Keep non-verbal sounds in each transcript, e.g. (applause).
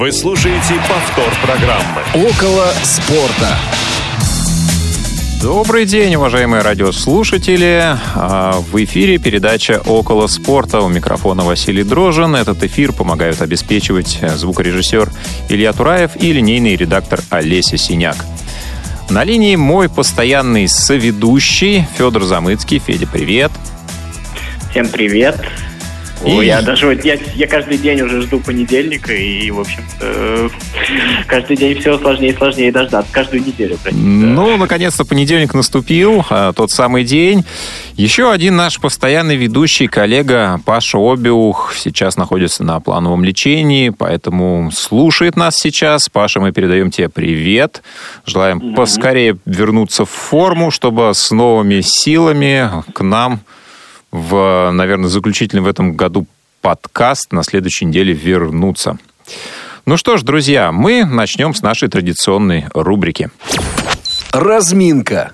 Вы слушаете повтор программы. Около спорта. Добрый день, уважаемые радиослушатели. А, в эфире передача «Около спорта». У микрофона Василий Дрожин. Этот эфир помогают обеспечивать звукорежиссер Илья Тураев и линейный редактор Олеся Синяк. На линии мой постоянный соведущий Федор Замыцкий. Федя, привет. Всем привет. И... Ой, я даже я, я каждый день уже жду понедельника, и, в общем каждый день все сложнее и сложнее дождаться. Каждую неделю, простите. Ну, наконец-то понедельник наступил, а, тот самый день. Еще один наш постоянный ведущий, коллега Паша Обиух, сейчас находится на плановом лечении, поэтому слушает нас сейчас. Паша, мы передаем тебе привет. Желаем mm поскорее вернуться в форму, чтобы с новыми силами к нам в, наверное, заключительный в этом году подкаст на следующей неделе вернуться. Ну что ж, друзья, мы начнем с нашей традиционной рубрики. Разминка.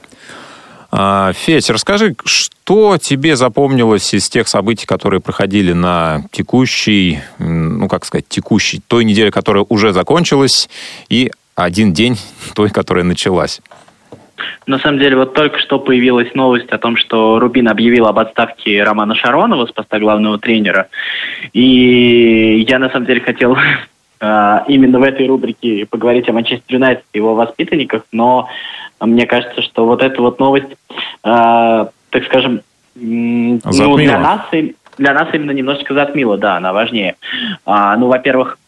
А, Федь, расскажи, что тебе запомнилось из тех событий, которые проходили на текущей, ну, как сказать, текущей, той неделе, которая уже закончилась, и один день той, которая началась? На самом деле, вот только что появилась новость о том, что Рубин объявил об отставке Романа Шаронова с поста главного тренера. И я, на самом деле, хотел (laughs) а, именно в этой рубрике поговорить о Манчестер Юнайтед и его воспитанниках, но мне кажется, что вот эта вот новость, э, так скажем, ну, для нас, для нас именно немножечко затмила, да, она важнее. А, ну, во-первых,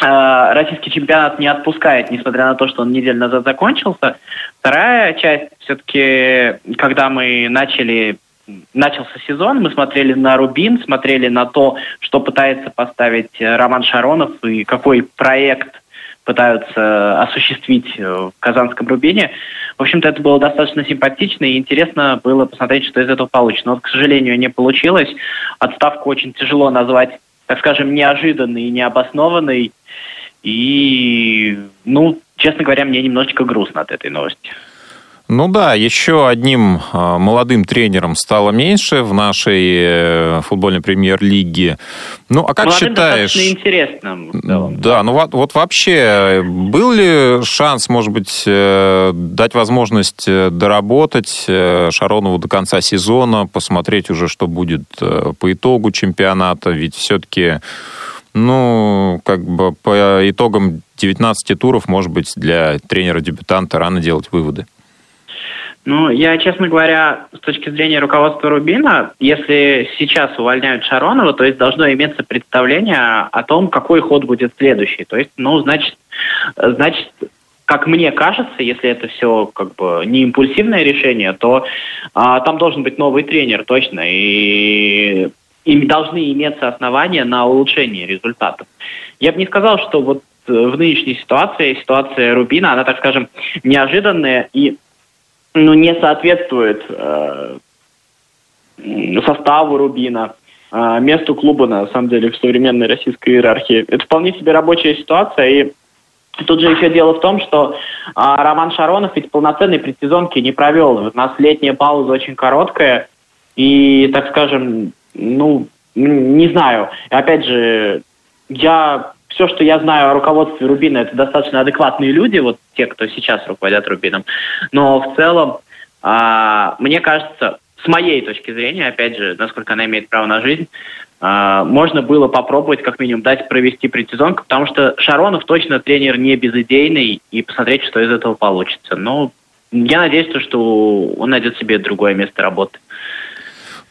российский чемпионат не отпускает, несмотря на то, что он неделю назад закончился. Вторая часть, все-таки, когда мы начали начался сезон, мы смотрели на Рубин, смотрели на то, что пытается поставить Роман Шаронов и какой проект пытаются осуществить в Казанском Рубине. В общем-то, это было достаточно симпатично и интересно было посмотреть, что из этого получится. Но, вот, к сожалению, не получилось. Отставку очень тяжело назвать, так скажем, неожиданной и необоснованной. И, ну, честно говоря, мне немножечко грустно от этой новости. Ну да, еще одним а, молодым тренером стало меньше в нашей э, футбольной премьер-лиге. Ну, а как молодым считаешь... интересно. Да, ну вот, вот вообще был ли шанс, может быть, э, дать возможность э, доработать Шаронову до конца сезона, посмотреть уже, что будет по итогу чемпионата? Ведь все-таки ну, как бы по итогам 19 туров, может быть, для тренера-дебютанта рано делать выводы. Ну, я, честно говоря, с точки зрения руководства Рубина, если сейчас увольняют Шаронова, то есть должно иметься представление о том, какой ход будет следующий. То есть, ну, значит, значит, как мне кажется, если это все как бы не импульсивное решение, то а, там должен быть новый тренер, точно. И им должны иметься основания на улучшение результатов. Я бы не сказал, что вот э, в нынешней ситуации, ситуация Рубина, она, так скажем, неожиданная и ну, не соответствует э, составу Рубина, э, месту клуба, на самом деле, в современной российской иерархии. Это вполне себе рабочая ситуация, и Тут же еще дело в том, что а, Роман Шаронов ведь полноценной предсезонки не провел. У нас летняя пауза очень короткая, и, так скажем, ну, не знаю. Опять же, я все, что я знаю о руководстве Рубина, это достаточно адекватные люди, вот те, кто сейчас руководят Рубином. Но в целом, а, мне кажется, с моей точки зрения, опять же, насколько она имеет право на жизнь, а, можно было попробовать как минимум дать провести предсезонку, потому что Шаронов точно тренер не безыдейный, и посмотреть, что из этого получится. Но я надеюсь, что он найдет себе другое место работы.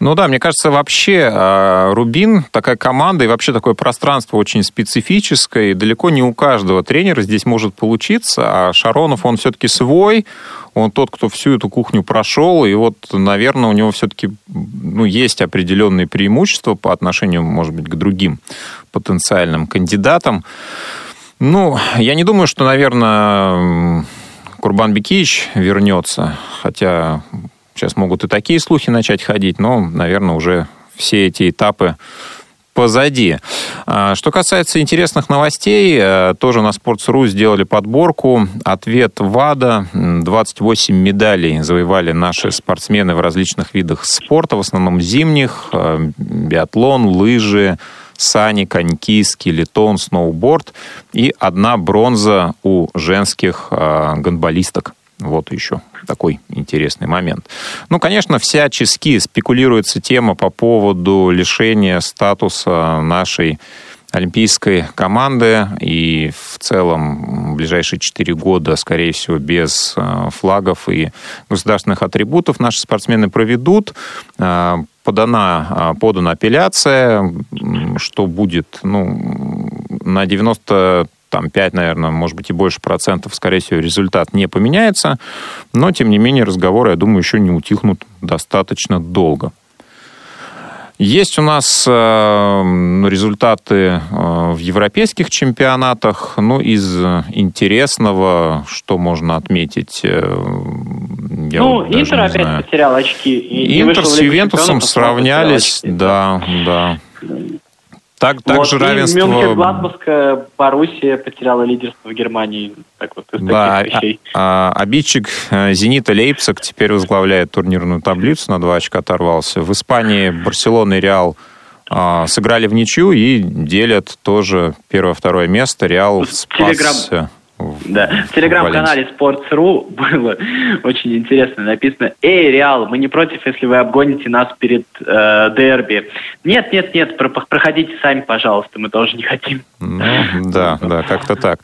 Ну да, мне кажется, вообще а, Рубин, такая команда и вообще такое пространство очень специфическое, и далеко не у каждого тренера здесь может получиться, а Шаронов, он все-таки свой, он тот, кто всю эту кухню прошел, и вот, наверное, у него все-таки ну, есть определенные преимущества по отношению, может быть, к другим потенциальным кандидатам. Ну, я не думаю, что, наверное, Курбан Бекич вернется, хотя Сейчас могут и такие слухи начать ходить, но, наверное, уже все эти этапы позади. А, что касается интересных новостей, э, тоже на Sports.ru сделали подборку. Ответ ВАДА. 28 медалей завоевали наши спортсмены в различных видах спорта, в основном зимних. Э, биатлон, лыжи, сани, коньки, скелетон, сноуборд и одна бронза у женских э, гонболисток. Вот еще такой интересный момент. Ну, конечно, всячески спекулируется тема по поводу лишения статуса нашей олимпийской команды. И в целом в ближайшие четыре года, скорее всего, без э, флагов и государственных атрибутов наши спортсмены проведут. Э, подана, э, подана апелляция, что будет ну, на 90 там 5, наверное, может быть и больше процентов, скорее всего, результат не поменяется. Но, тем не менее, разговоры, я думаю, еще не утихнут достаточно долго. Есть у нас э, результаты э, в европейских чемпионатах. Ну, из интересного, что можно отметить? Э, я ну, вот Интер опять знаю. потерял очки. И Интер с Ювентусом сравнялись, да, да. Так, так вот, же равенство... Мюнхен, Гладбаска, Боруссия потеряла лидерство в Германии. Так вот, из да, таких вещей. А, а, обидчик э, Зенита Лейпциг теперь возглавляет турнирную таблицу, на два очка оторвался. В Испании Барселона и Реал а, сыграли в ничью и делят тоже первое-второе место. Реал спасся. Да. В телеграм-канале Sports.ru было (laughs) очень интересно написано «Эй, Реал, мы не против, если вы обгоните нас перед э, дерби». Нет, нет, нет, про проходите сами, пожалуйста, мы тоже не хотим. Ну, да, да, как-то так.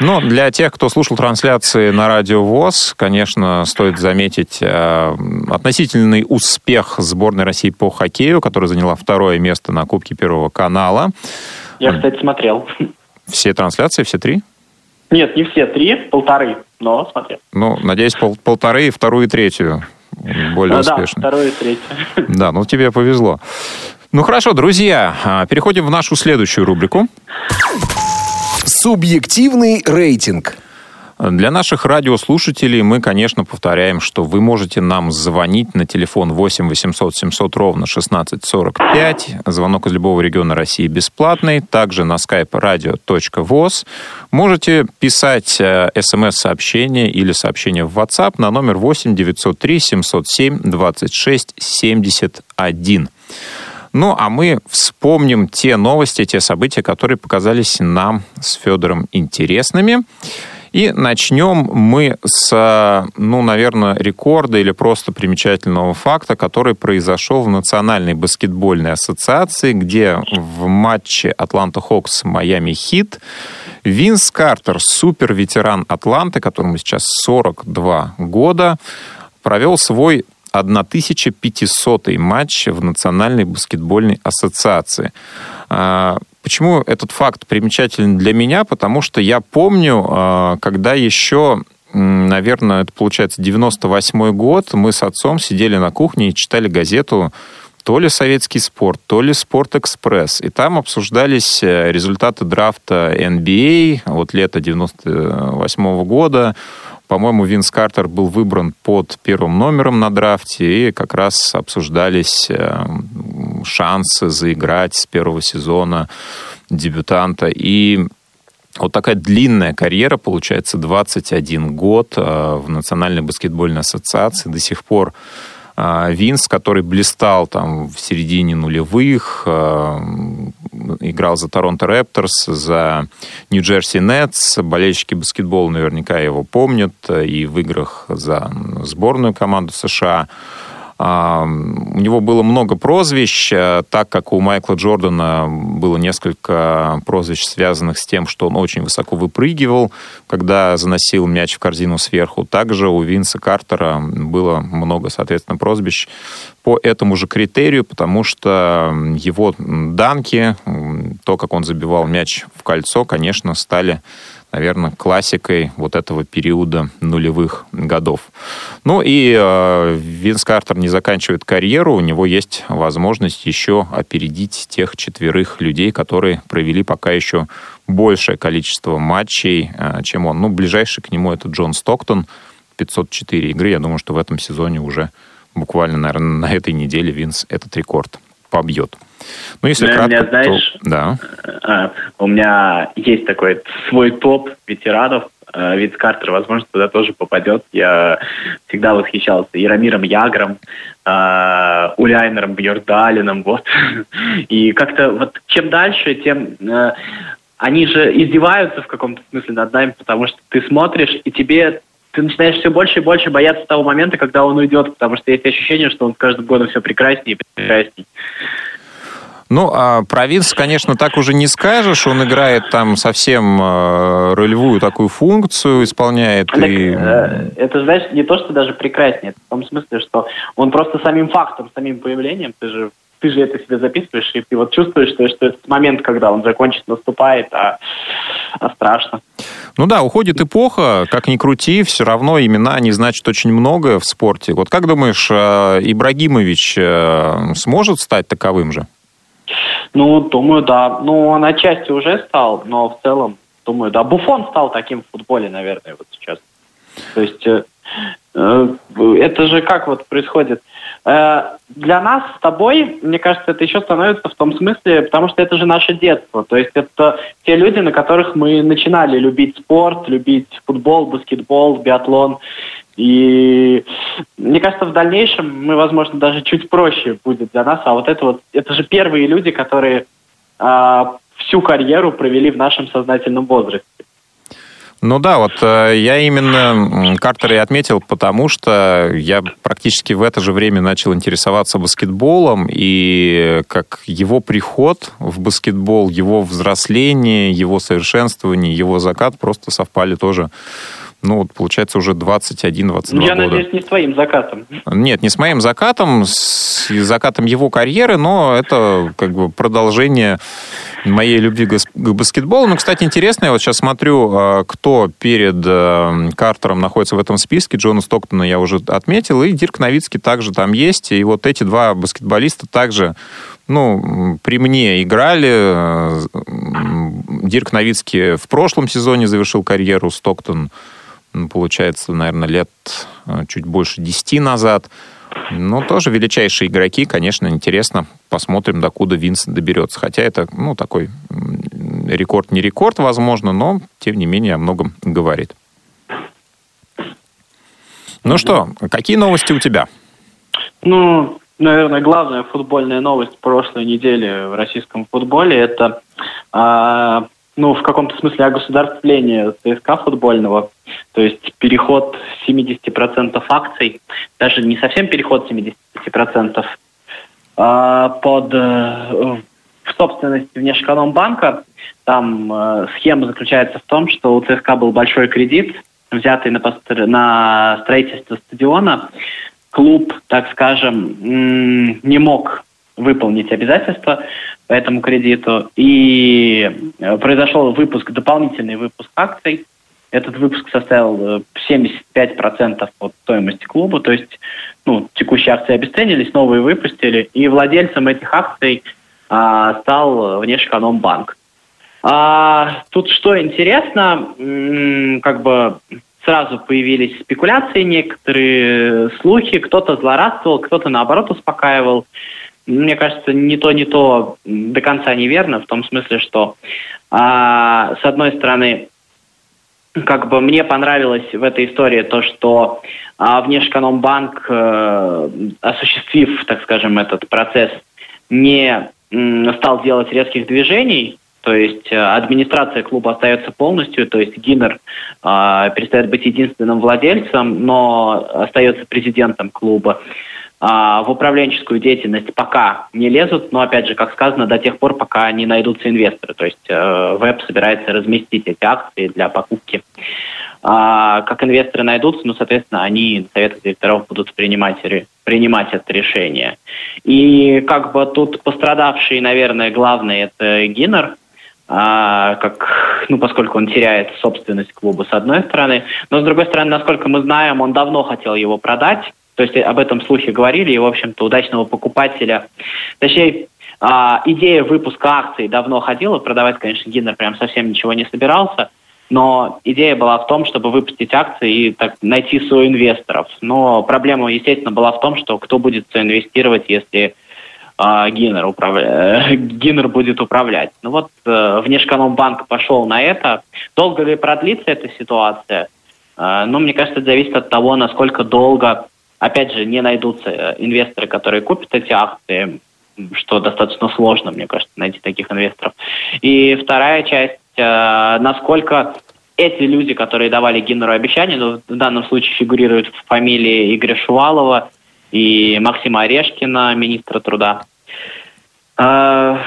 Но для тех, кто слушал трансляции на радио ВОЗ, конечно, стоит заметить э, относительный успех сборной России по хоккею, которая заняла второе место на Кубке Первого канала. Я, кстати, смотрел. Все трансляции, все три? Нет, не все три, полторы, но смотрел. Ну, надеюсь, пол полторы, вторую и третью более а, успешно. Да, вторую и третью. (laughs) Да, ну тебе повезло. Ну хорошо, друзья, а, переходим в нашу следующую рубрику. Субъективный рейтинг. Для наших радиослушателей мы, конечно, повторяем, что вы можете нам звонить на телефон 8 800 700 ровно 1645. Звонок из любого региона России бесплатный. Также на skype radio.voz. Можете писать смс-сообщение или сообщение в WhatsApp на номер 8 903 707 26 71. Ну, а мы вспомним те новости, те события, которые показались нам с Федором интересными. И начнем мы с, ну, наверное, рекорда или просто примечательного факта, который произошел в Национальной баскетбольной ассоциации, где в матче Атланта Хокс Майами Хит Винс Картер, супер ветеран Атланты, которому сейчас 42 года, провел свой 1500 матч в Национальной баскетбольной ассоциации. А, Почему этот факт примечателен для меня? Потому что я помню, а, когда еще наверное, это получается 98 год, мы с отцом сидели на кухне и читали газету то ли советский спорт, то ли спорт-экспресс. И там обсуждались э, результаты драфта NBA от лета 98 года. По-моему, Винс Картер был выбран под первым номером на драфте, и как раз обсуждались э, шансы заиграть с первого сезона дебютанта. И вот такая длинная карьера, получается, 21 год э, в Национальной баскетбольной ассоциации. До сих пор э, Винс, который блистал там в середине нулевых, играл за Торонто Рэпторс, за Нью-Джерси Нетс. Болельщики баскетбола наверняка его помнят и в играх за сборную команду США. У него было много прозвищ, э, так как у Майкла Джордана было несколько прозвищ, связанных с тем, что он очень высоко выпрыгивал, когда заносил мяч в корзину сверху. Также у Винса Картера было много, соответственно, прозвищ по этому же критерию, потому что его данки, то, как он забивал мяч в кольцо, конечно, стали наверное, классикой вот этого периода нулевых годов. Ну и э, Винс Картер не заканчивает карьеру, у него есть возможность еще опередить тех четверых людей, которые провели пока еще большее количество матчей, э, чем он. Ну, ближайший к нему это Джон Стоктон, 504 игры. Я думаю, что в этом сезоне уже буквально, наверное, на этой неделе Винс этот рекорд побьет. Ну, если ну, кратко, меня, знаешь, то... Да. А, у меня есть такой свой топ ветеранов. э, Виц Картер, возможно, туда тоже попадет. Я всегда восхищался Яромиром Ягром, э, Уляйнером Бьордалином, вот. (laughs) И как-то вот чем дальше, тем... Э, они же издеваются в каком-то смысле над нами, потому что ты смотришь, и тебе ты начинаешь все больше и больше бояться того момента, когда он уйдет, потому что есть ощущение, что он с каждым годом все прекраснее и прекраснее. Ну, а про Винс, конечно, так уже не скажешь. Он играет там совсем э, ролевую такую функцию, исполняет. Так, и... э, это, знаешь, не то, что даже прекраснее. Это в том смысле, что он просто самим фактом, самим появлением, ты же ты же это себе записываешь, и ты вот чувствуешь, что, что этот момент, когда он закончит, наступает, а, а страшно. Ну да, уходит эпоха, как ни крути, все равно имена, они значат очень многое в спорте. Вот как думаешь, э, Ибрагимович э, сможет стать таковым же? Ну, думаю, да. Ну, он отчасти уже стал, но в целом, думаю, да. Буфон стал таким в футболе, наверное, вот сейчас. То есть э, э, это же как вот происходит? Э, для нас с тобой, мне кажется, это еще становится в том смысле, потому что это же наше детство. То есть это те люди, на которых мы начинали любить спорт, любить футбол, баскетбол, биатлон. И мне кажется, в дальнейшем мы, возможно, даже чуть проще будет для нас. А вот это вот, это же первые люди, которые э, всю карьеру провели в нашем сознательном возрасте. Ну да, вот э, я именно Картера и отметил, потому что я практически в это же время начал интересоваться баскетболом, и как его приход в баскетбол, его взросление, его совершенствование, его закат просто совпали тоже ну, вот получается уже 21-22 года. Я надеюсь, не с твоим закатом. Нет, не с моим закатом, с закатом его карьеры, но это как бы продолжение моей любви к баскетболу. Ну, кстати, интересно, я вот сейчас смотрю, а, кто перед а, Картером находится в этом списке. Джона Стоктона я уже отметил, и Дирк Новицкий также там есть. И вот эти два баскетболиста также ну, при мне играли. Дирк Новицкий в прошлом сезоне завершил карьеру, Стоктон получается, наверное, лет э, чуть больше 10 назад. Ну, тоже величайшие игроки, конечно, интересно. Посмотрим, докуда Винс доберется. Хотя это, ну, такой рекорд не рекорд, возможно, но, тем не менее, о многом говорит. Ну что, какие новости у тебя? Ну, наверное, главная футбольная новость прошлой недели в российском футболе – это а, ну, в каком-то смысле огосударствление ЦСКА футбольного, то есть переход 70% акций, даже не совсем переход 70%, а под э, в собственности Внешэкономбанка. Там э, схема заключается в том, что у ЦСКА был большой кредит, взятый на, постр... на строительство стадиона. Клуб, так скажем, не мог выполнить обязательства по этому кредиту. И э, произошел выпуск, дополнительный выпуск акций. Этот выпуск составил 75% э, от стоимости клуба, то есть ну, текущие акции обесценились, новые выпустили, и владельцем этих акций а, стал Внешэкономбанк. А, тут что интересно, как бы сразу появились спекуляции некоторые, слухи, кто-то злорадствовал, кто-то наоборот успокаивал мне кажется, не то, не то до конца неверно, в том смысле, что а, с одной стороны, как бы мне понравилось в этой истории то, что а, Внешэкономбанк, а, осуществив, так скажем, этот процесс, не м, стал делать резких движений, то есть э, администрация клуба остается полностью, то есть Гиннер э, перестает быть единственным владельцем, но остается президентом клуба. А, в управленческую деятельность пока не лезут, но, опять же, как сказано, до тех пор, пока не найдутся инвесторы. То есть э, веб собирается разместить эти акции для покупки. А, как инвесторы найдутся, ну, соответственно, они, советы директоров будут принимать, принимать это решение. И как бы тут пострадавший, наверное, главный это Гиннер, а, как, ну, поскольку он теряет собственность клуба с одной стороны, но с другой стороны, насколько мы знаем, он давно хотел его продать, то есть об этом слухе говорили, и, в общем-то, удачного покупателя, точнее, а, идея выпуска акций давно ходила, продавать, конечно, Гиннер прям совсем ничего не собирался, но идея была в том, чтобы выпустить акции и так, найти соинвесторов. Но проблема, естественно, была в том, что кто будет соинвестировать, если э, Гиннер, управля... Гиннер будет управлять. Ну вот э, Внешэкономбанк пошел на это. Долго ли продлится эта ситуация? Э, ну, мне кажется, это зависит от того, насколько долго, опять же, не найдутся э, инвесторы, которые купят эти акции, что достаточно сложно, мне кажется, найти таких инвесторов. И вторая часть, э, насколько эти люди, которые давали Гиннеру обещания, но в данном случае фигурируют в фамилии Игоря Шувалова и Максима Орешкина, министра труда, э,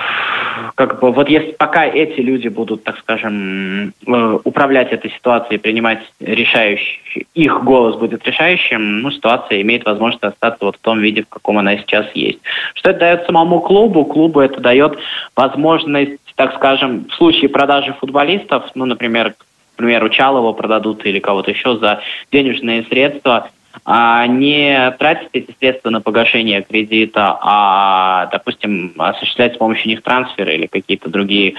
как бы вот если пока эти люди будут, так скажем, э, управлять этой ситуацией, принимать решающий, их голос будет решающим, ну, ситуация имеет возможность остаться вот в том виде, в каком она сейчас есть. Что это дает самому клубу? Клубу это дает возможность, так скажем, в случае продажи футболистов, ну, например, к примеру, Чалова продадут или кого-то еще за денежные средства, не тратить эти средства на погашение кредита, а, допустим, осуществлять с помощью них трансферы или какие-то другие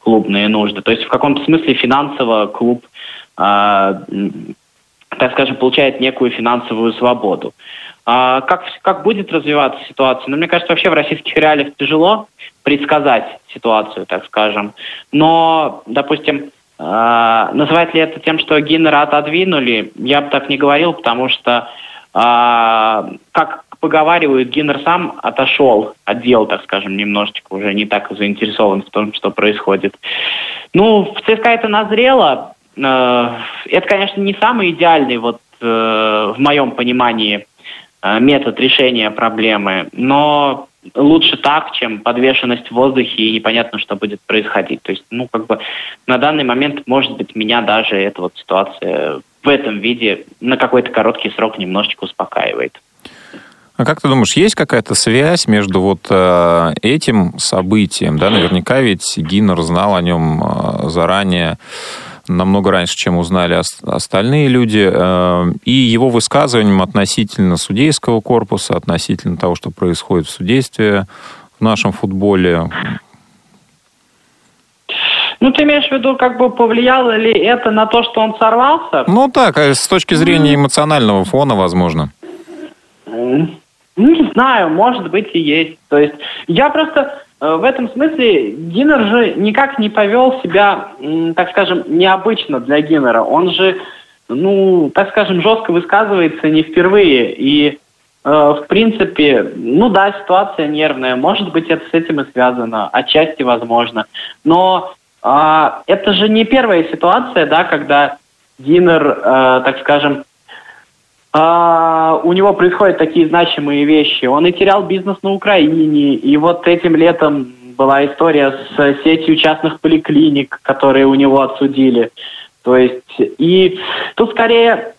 клубные нужды. То есть в каком-то смысле финансово клуб, а, так скажем, получает некую финансовую свободу. А как, как будет развиваться ситуация? Ну, мне кажется, вообще в российских реалиях тяжело предсказать ситуацию, так скажем. Но, допустим, а, называть ли это тем, что Гиннера отодвинули, я бы так не говорил, потому что, а, как поговаривают, Гиннер сам отошел от дел, так скажем, немножечко, уже не так заинтересован в том, что происходит. Ну, в ЦСКА это назрело. Э, это, конечно, не самый идеальный, вот э, в моем понимании, э, метод решения проблемы, но лучше так, чем подвешенность в воздухе и непонятно, что будет происходить. То есть, ну, как бы на данный момент, может быть, меня даже эта вот ситуация в этом виде на какой-то короткий срок немножечко успокаивает. А как ты думаешь, есть какая-то связь между вот э, этим событием, да, наверняка ведь Гиннер знал о нем э, заранее, намного раньше, чем узнали остальные люди, э, и его высказыванием относительно судейского корпуса, относительно того, что происходит в судействе в нашем футболе. Ну, ты имеешь в виду, как бы повлияло ли это на то, что он сорвался? Ну, так, с точки зрения эмоционального фона, возможно. Ну, не знаю, может быть и есть. То есть я просто в этом смысле Гиннер же никак не повел себя, так скажем, необычно для Гиннера. Он же, ну, так скажем, жестко высказывается не впервые. И, э, в принципе, ну да, ситуация нервная. Может быть, это с этим и связано. Отчасти возможно. Но э, это же не первая ситуация, да, когда Гиннер, э, так скажем, а, у него происходят такие значимые вещи. Он и терял бизнес на Украине, и вот этим летом была история с сетью частных поликлиник, которые у него отсудили. То есть, и тут скорее,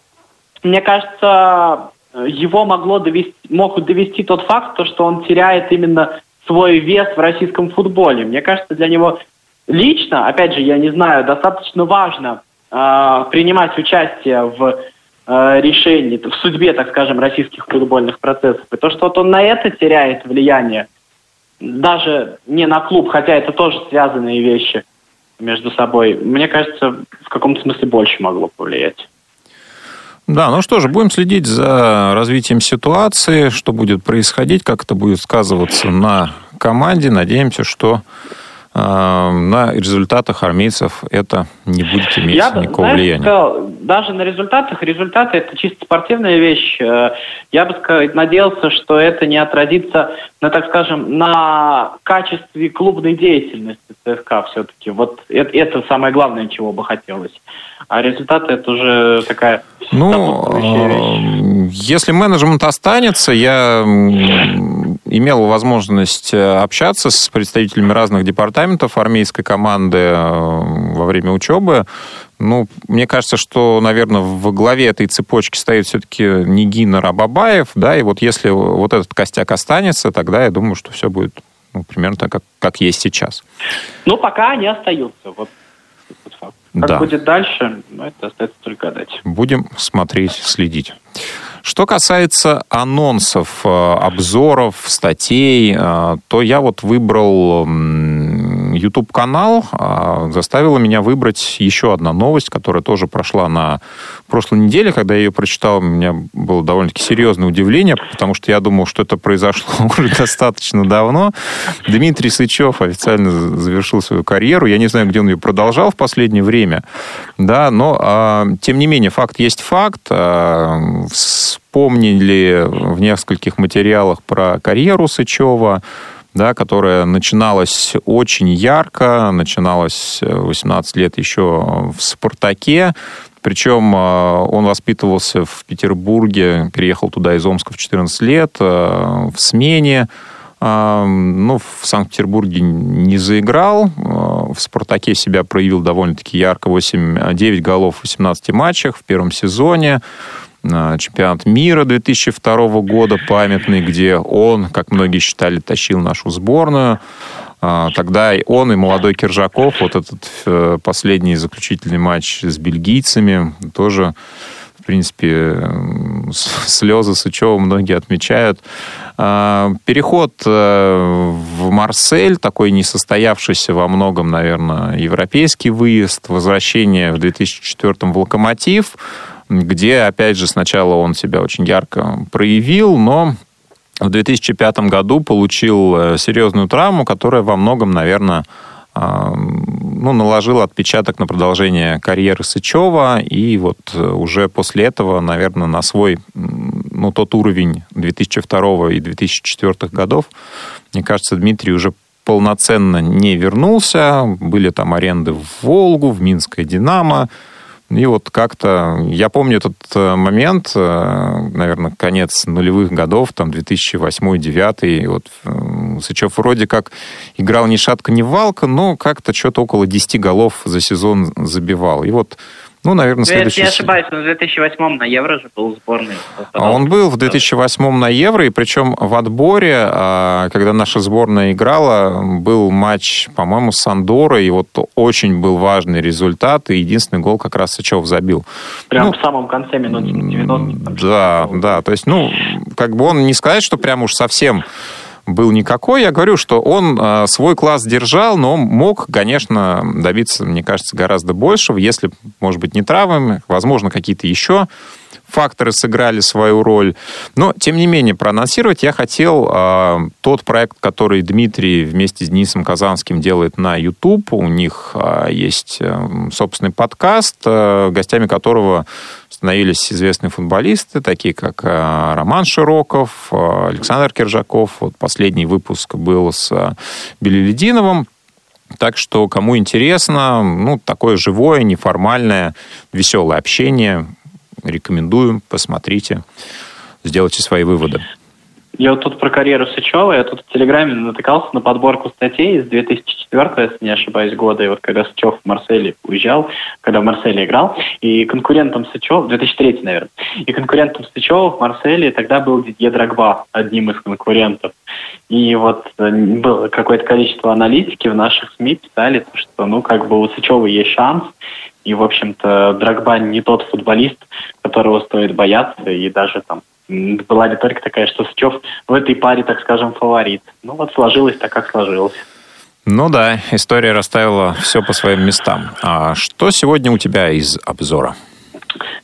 мне кажется, его могло довести, мог довести тот факт, то, что он теряет именно свой вес в российском футболе. Мне кажется, для него лично, опять же, я не знаю, достаточно важно э, принимать участие в решений, в судьбе, так скажем, российских футбольных процессов. И то, что вот он на это теряет влияние, даже не на клуб, хотя это тоже связанные вещи между собой, мне кажется, в каком-то смысле больше могло повлиять. Да, ну что же, будем следить за развитием ситуации, что будет происходить, как это будет сказываться на команде. Надеемся, что на результатах армейцев это не будет иметь Я, никакого знаешь, влияния. Сказал, даже на результатах, результаты это чисто спортивная вещь. Э, я бы сказал, надеялся, что это не отразится на, так скажем, на качестве клубной деятельности ЦСКА все-таки. Вот это, это самое главное, чего бы хотелось. А результаты это уже такая ну, вещь. Если менеджмент останется, я имел возможность э, общаться с представителями разных департаментов армейской команды э, во время учебы. Ну, мне кажется, что, наверное, в главе этой цепочки стоит все-таки не Гиннер, а Бабаев, да, и вот если вот этот костяк останется, тогда я думаю, что все будет ну, примерно так, как, как есть сейчас. Ну, пока они остаются. Вот как да. будет дальше, ну, это остается только гадать. Будем смотреть, следить. Что касается анонсов, э, обзоров, статей, э, то я вот выбрал YouTube-канал заставила меня выбрать еще одна новость, которая тоже прошла на прошлой неделе. Когда я ее прочитал, у меня было довольно-таки серьезное удивление, потому что я думал, что это произошло (laughs) уже достаточно давно. Дмитрий Сычев официально завершил свою карьеру. Я не знаю, где он ее продолжал в последнее время, да, но тем не менее факт есть факт. Вспомнили в нескольких материалах про карьеру Сычева, да, которая начиналась очень ярко, начиналась 18 лет еще в «Спартаке», причем э, он воспитывался в Петербурге, переехал туда из Омска в 14 лет, э, в смене. Э, ну, в Санкт-Петербурге не заиграл. В «Спартаке» себя проявил довольно-таки ярко. 8, 9 голов в 18 матчах в первом сезоне чемпионат мира 2002 года памятный, где он, как многие считали, тащил нашу сборную. А, тогда он и молодой Киржаков, вот этот э, последний заключительный матч с бельгийцами, тоже, в принципе, слезы Сычева многие отмечают. А, переход э, в Марсель, такой несостоявшийся во многом, наверное, европейский выезд, возвращение в 2004 в Локомотив – где, опять же, сначала он себя очень ярко проявил, но в 2005 году получил э, серьезную травму, которая во многом, наверное, а, ну, наложил отпечаток на продолжение карьеры Сычева, и вот э, уже после этого, наверное, на свой, ну, тот уровень 2002 и 2004 годов, мне кажется, Дмитрий уже полноценно не вернулся. Были там аренды в Волгу, в Минское «Динамо», и вот как-то, я помню этот э, момент, э, наверное, конец нулевых годов, там 2008-2009, вот э, Сычев вроде как играл ни шатка, ни валка, но как-то что-то около 10 голов за сезон забивал. И вот ну, наверное, следующий... Я ошибаюсь, но в 2008 на Евро же был сборный. А он был в 2008 на Евро, и причем в отборе, а, когда наша сборная играла, был матч, по-моему, с Андорой, и вот очень был важный результат, и единственный гол как раз Сычев забил. Прям ну, в самом конце минут 90. Да, да, то есть, ну, как бы он не сказать, что прям уж совсем был никакой. Я говорю, что он э, свой класс держал, но мог, конечно, добиться, мне кажется, гораздо большего, если, может быть, не травмами, возможно, какие-то еще факторы сыграли свою роль. Но, тем не менее, проанонсировать я хотел э, тот проект, который Дмитрий вместе с Денисом Казанским делает на YouTube. У них э, есть э, собственный подкаст, э, гостями которого становились известные футболисты, такие как э, Роман Широков, э, Александр Киржаков. Вот последний выпуск был с э, Белелединовым. Так что, кому интересно, ну, такое живое, неформальное, веселое общение, рекомендую, посмотрите, сделайте свои выводы. Я вот тут про карьеру Сычева, я тут в Телеграме натыкался на подборку статей из 2004, если не ошибаюсь, года, и вот когда Сычев в Марселе уезжал, когда в Марселе играл, и конкурентом Сычева, 2003, наверное, и конкурентом Сычева в Марселе тогда был Дидье Драгба, одним из конкурентов. И вот э, было какое-то количество аналитики в наших СМИ писали, что, ну, как бы у Сычева есть шанс, и, в общем-то, Драгба не тот футболист, которого стоит бояться, и даже там была риторика такая, что Сычев в этой паре, так скажем, фаворит. Ну вот сложилось так, как сложилось. Ну да, история расставила все по своим местам. А что сегодня у тебя из обзора?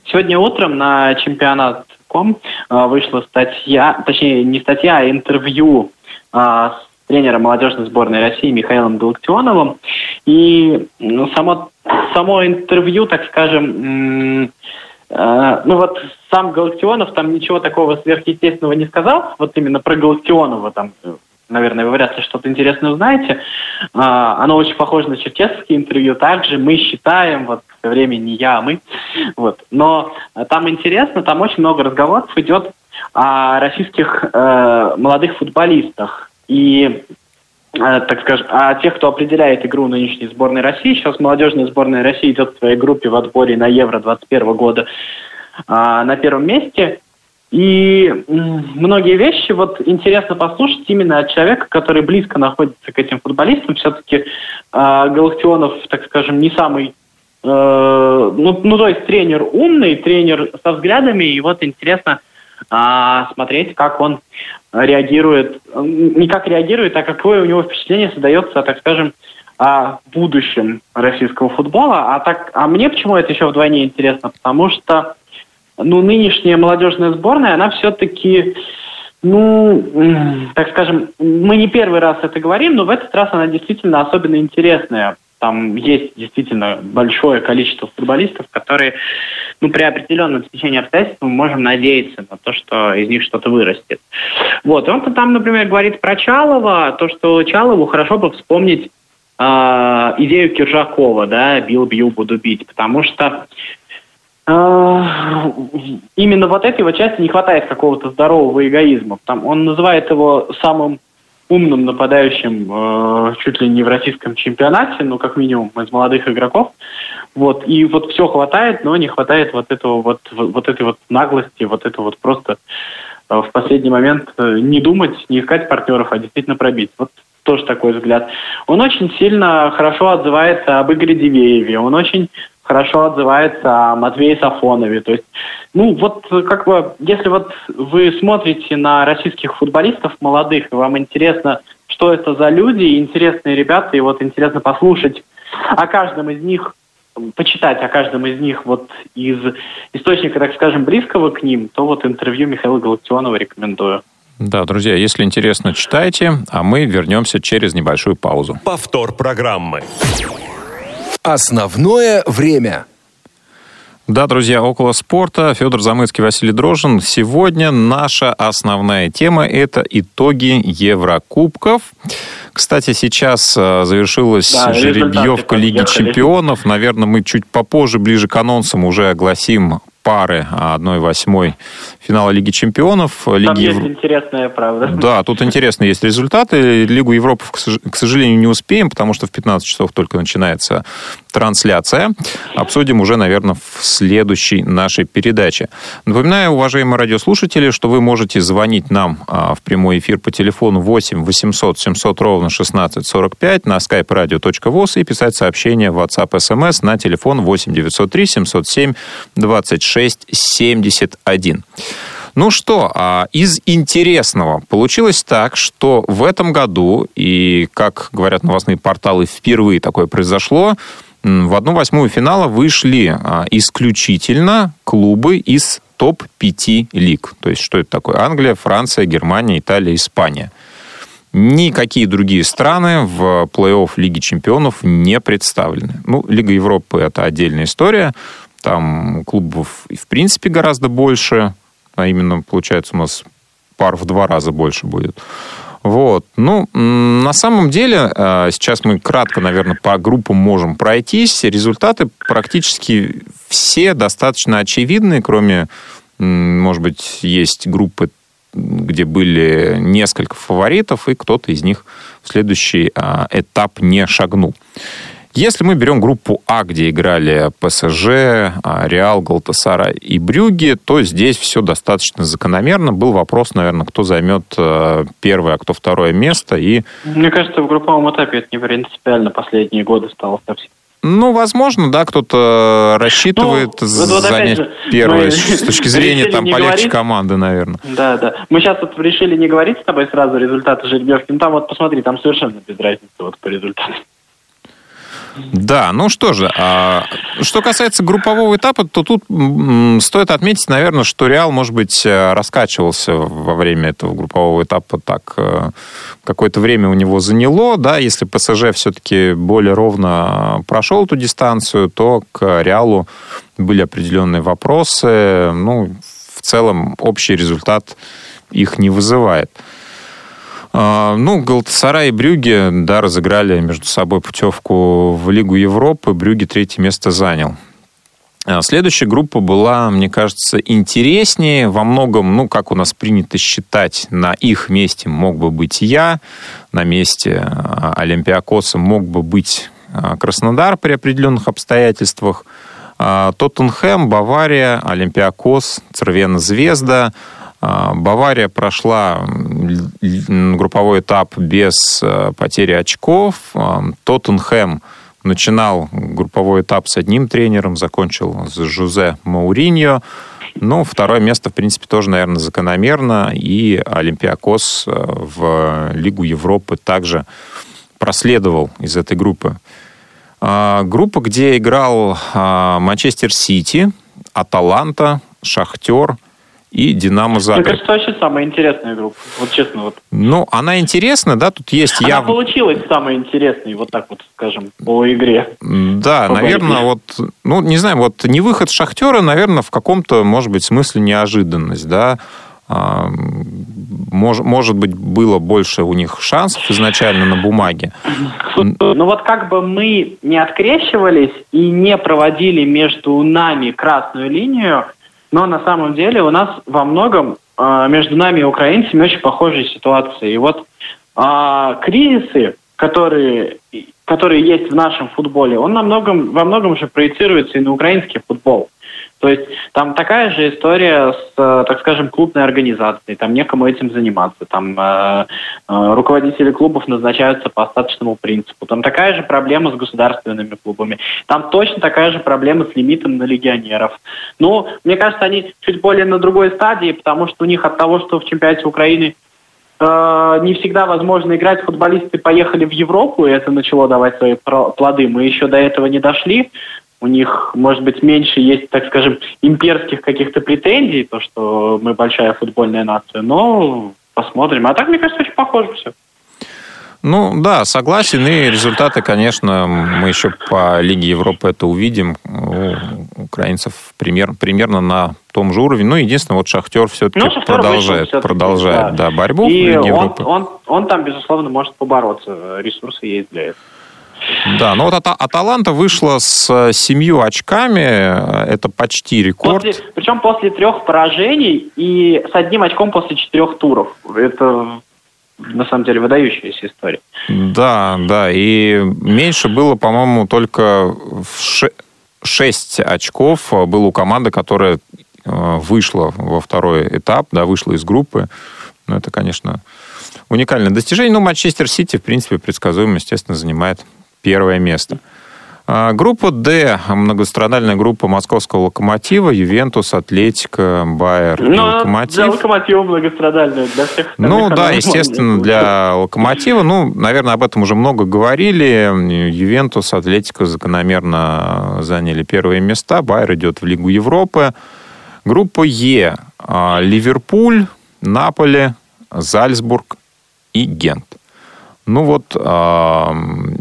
Сегодня утром на чемпионат.ком а, вышла статья, точнее не статья, а интервью а, с тренером молодежной сборной России Михаилом Галактионовым. И ну, само, само интервью, так скажем, ну вот сам Галактионов там ничего такого сверхъестественного не сказал. Вот именно про Галактионова там, наверное, вы вряд ли что-то интересное узнаете. А, оно очень похоже на черкесские интервью. Также мы считаем, вот в время не я, а мы. Вот. Но там интересно, там очень много разговоров идет о российских э, молодых футболистах. И Э, так скажем, а тех, кто определяет игру нынешней сборной России, сейчас молодежная сборная России идет в своей группе в отборе на Евро 21 года а, на первом месте. И многие вещи вот интересно послушать именно от человека, который близко находится к этим футболистам. Все-таки э, Галактионов, так скажем, не самый, э, ну, ну то есть тренер умный, тренер со взглядами, и вот интересно а, смотреть, как он реагирует, не как реагирует, а какое у него впечатление создается, так скажем, о будущем российского футбола. А, так, а мне почему это еще вдвойне интересно? Потому что ну, нынешняя молодежная сборная, она все-таки, ну, так скажем, мы не первый раз это говорим, но в этот раз она действительно особенно интересная. Там есть действительно большое количество футболистов, которые, ну, при определенном течении обстоятельств мы можем надеяться на то, что из них что-то вырастет. Вот, он там, например, говорит про Чалова, то, что Чалову хорошо бы вспомнить э, идею Киржакова, да, бил, бью, буду бить, потому что э, именно вот этой вот части не хватает какого-то здорового эгоизма. Там он называет его самым умным нападающим э, чуть ли не в российском чемпионате, ну, как минимум, из молодых игроков. Вот, и вот все хватает, но не хватает вот этого вот, вот, вот этой вот наглости, вот это вот просто э, в последний момент э, не думать, не искать партнеров, а действительно пробить. Вот тоже такой взгляд. Он очень сильно хорошо отзывается об Игоре Дивееве, он очень хорошо отзывается о Матвее Сафонове. То есть, ну вот как бы, если вот вы смотрите на российских футболистов молодых, и вам интересно, что это за люди, интересные ребята, и вот интересно послушать о каждом из них, почитать о каждом из них вот из источника, так скажем, близкого к ним, то вот интервью Михаила Галактионова рекомендую. Да, друзья, если интересно, читайте, а мы вернемся через небольшую паузу. Повтор программы. Основное время. Да, друзья, около спорта. Федор Замыцкий, Василий Дрожин. Сегодня наша основная тема – это итоги Еврокубков. Кстати, сейчас а, завершилась да, жеребьевка Лиги Чемпионов. Наверное, мы чуть попозже, ближе к анонсам, уже огласим пары 1-8 финала Лиги Чемпионов. Там Лиги... есть интересная правда. Да, тут интересные есть результаты. Лигу Европы, к сожалению, не успеем, потому что в 15 часов только начинается трансляция. Обсудим уже, наверное, в следующей нашей передаче. Напоминаю, уважаемые радиослушатели, что вы можете звонить нам а, в прямой эфир по телефону 8 800 700 ровно 16 45 на skype radio.voz и писать сообщение в WhatsApp SMS на телефон 8 903 707 26 71. Ну что, а из интересного получилось так, что в этом году, и, как говорят новостные порталы, впервые такое произошло, в одну восьмую финала вышли а, исключительно клубы из топ-5 лиг. То есть, что это такое? Англия, Франция, Германия, Италия, Испания. Никакие другие страны в плей-офф Лиги Чемпионов не представлены. Ну, Лига Европы – это отдельная история. Там клубов, в принципе, гораздо больше. А именно, получается, у нас пар в два раза больше будет. Вот. Ну, на самом деле, э, сейчас мы кратко, наверное, по группам можем пройтись. Результаты практически все достаточно очевидны, кроме, может быть, есть группы, где были несколько фаворитов, и кто-то из них в следующий а, этап не шагнул. Если мы берем группу А, где играли ПСЖ, а, Реал, Галтасара и Брюги, то здесь все достаточно закономерно. Был вопрос, наверное, кто займет э, первое, а кто второе место. И... Мне кажется, в групповом этапе это не принципиально последние годы стало совсем. Ну, возможно, да, кто-то рассчитывает ну, занять же, первое (laughs) с точки зрения там полегче говорить, команды, наверное. Да, да. Мы сейчас вот решили не говорить с тобой сразу результаты жеребьевки. Ну, там вот посмотри, там совершенно без разницы вот по результатам. Да, ну что же, а, что касается группового этапа, то тут стоит отметить, наверное, что Реал, может быть, э, раскачивался во время этого группового этапа так. Э, какое-то время у него заняло, да, если ПСЖ все-таки более ровно прошел эту дистанцию, то к Реалу были определенные вопросы. Ну, в целом, общий результат их не вызывает. А, ну, Галтасарай и Брюги, да, разыграли между собой путевку в Лигу Европы. Брюги третье место занял. А, следующая группа была, мне кажется, интереснее. Во многом, ну, как у нас принято считать, на их месте мог бы быть я, на месте а, Олимпиакоса мог бы быть Краснодар при определенных обстоятельствах. Тоттенхэм, Бавария, Олимпиакос, Цервена Звезда – а, Бавария прошла групповой этап без э, потери очков. А, Тоттенхэм начинал групповой этап с одним тренером, закончил с Жузе Мауриньо. Ну, второе место, в принципе, тоже, наверное, закономерно. И Олимпиакос э, в Лигу Европы также проследовал из этой группы. А, группа, где играл а, Манчестер Сити, Аталанта, Шахтер и Динамо Загреб. Мне кажется, вообще самая интересная группа. Вот честно. Вот. Ну, она интересна, да, тут есть Она яв... получилась самой интересной, вот так вот скажем, по игре. Да, По наверное, борьбе. вот, ну, не знаю, вот не выход Шахтера, наверное, в каком-то, может быть, смысле неожиданность, да. А, мож- может быть, было больше у них шансов изначально на бумаге. Ну вот как бы мы не открещивались и не проводили между нами красную линию, но на самом деле у нас во многом э, между нами и украинцами очень похожие ситуации. И вот а, кризисы, которые, которые есть в нашем футболе, он на многом, во многом же проецируется и на украинский футбол. То есть там такая же история с, э, так скажем, клубной организацией. Там некому этим заниматься. Там э, э, руководители клубов назначаются по остаточному принципу. Там такая же проблема с государственными клубами. Там точно такая же проблема с лимитом на легионеров. Ну, мне кажется, они чуть более на другой стадии, потому что у них от того, что в чемпионате Украины э, не всегда возможно играть, футболисты поехали в Европу, и это начало давать свои плоды. Мы еще до этого не дошли. У них, может быть, меньше есть, так скажем, имперских каких-то претензий, то, что мы большая футбольная нация. Но посмотрим. А так, мне кажется, очень похоже все. Ну, да, согласен, и результаты, конечно, мы еще по Лиге Европы это увидим. У украинцев пример, примерно на том же уровне. Ну, единственное, вот Шахтер все-таки Ну, Шахтер продолжает, всё-таки, продолжает да. да, борьбу в И Лиге он, Европы. он, он там, безусловно, может побороться. Ресурсы есть для этого. Да, ну вот Ата- Аталанта вышла с э, семью очками, это почти рекорд. После, причем после трех поражений и с одним очком после четырех туров. Это на самом деле выдающаяся история. Да, да, и меньше было, по-моему, только в 6 очков было у команды, которая э, вышла во второй этап, да, вышла из группы. Ну, это, конечно, уникальное достижение. Ну, Манчестер Сити, в принципе, предсказуемо, естественно, занимает первое место. А, Группа «Д» – многострадальная группа московского «Локомотива», «Ювентус», «Атлетико», «Байер» и Но «Локомотив». для локомотива многострадальная, для всех Ну да, естественно, для Локомотива. Ну, наверное, об этом уже много говорили. Ювентус, Атлетико закономерно заняли первые места. Байер идет в Лигу Европы. Группа Е. А, Ливерпуль, Наполе, Зальцбург и Гент. Ну вот а,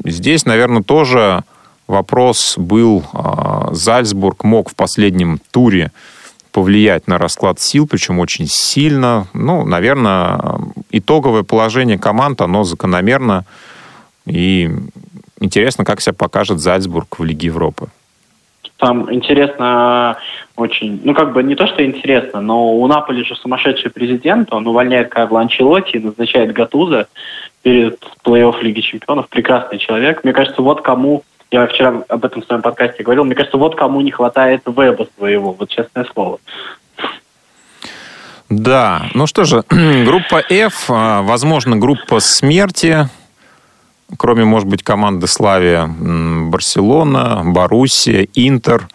здесь, наверное, тоже вопрос был. а, Зальцбург мог в последнем туре повлиять на расклад сил, причем очень сильно. Ну, наверное, итоговое положение команд, оно закономерно. И интересно, как себя покажет Зальцбург в Лиге Европы. Там интересно очень, ну как бы не то, что интересно, но у Наполи же сумасшедший президент, он увольняет Карло Анчелотти и назначает Гатуза перед плей-офф Лиги Чемпионов. Прекрасный человек. Мне кажется, вот кому, я вчера об этом в своем подкасте говорил, мне кажется, вот кому не хватает веба своего, вот честное слово. Да, ну что же, (clears throat) группа F, а, возможно, группа смерти, кроме, может быть, команды Славия, Барселона, Боруссия, Интер.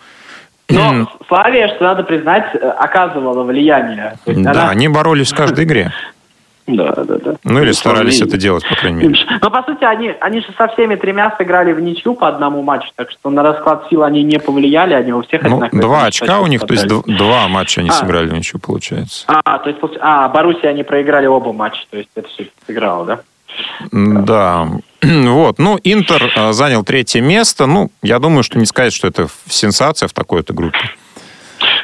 Но Славия, что надо признать, э, оказывала влияние. Да, она- они боролись в каждой игре. Да, да, да. Ну или старались Славия- это делать, по крайней мере. Но, по сути, они, они же со всеми тремя сыграли в ничью по одному матчу, так что на расклад сил они не повлияли, они у всех Ну, два очка у них, то есть два матча они А. сыграли в ничью, получается. А, то есть, а, Боруссия они проиграли оба матча, то есть это все сыграло, да? Да. (clears throat) Вот. Ну, Интер э, занял третье место. Ну, я думаю, что не сказать, что это сенсация в такой-то группе.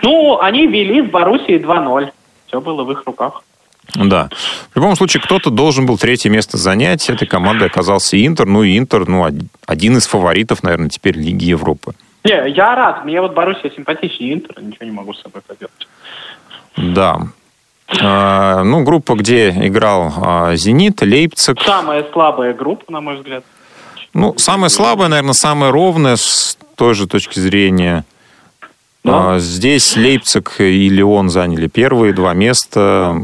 Ну, они вели с Боруссией 2-0. Все было в их руках. Да. В любом случае, кто-то должен был третье место занять. Этой командой оказался Интер. Ну, и Интер, ну, од- один из фаворитов, наверное, теперь Лиги Европы. Не, я рад. Мне вот Боруссия симпатичнее Интера, ничего не могу с собой поделать. Да. А, Ну, группа, где играл а, «Зенит», «Лейпциг». Самая слабая группа, на мой взгляд. Ну, самая слабая, наверное, самая ровная с той же точки зрения. Да. А, Здесь Лейпциг и Леон заняли первые два места.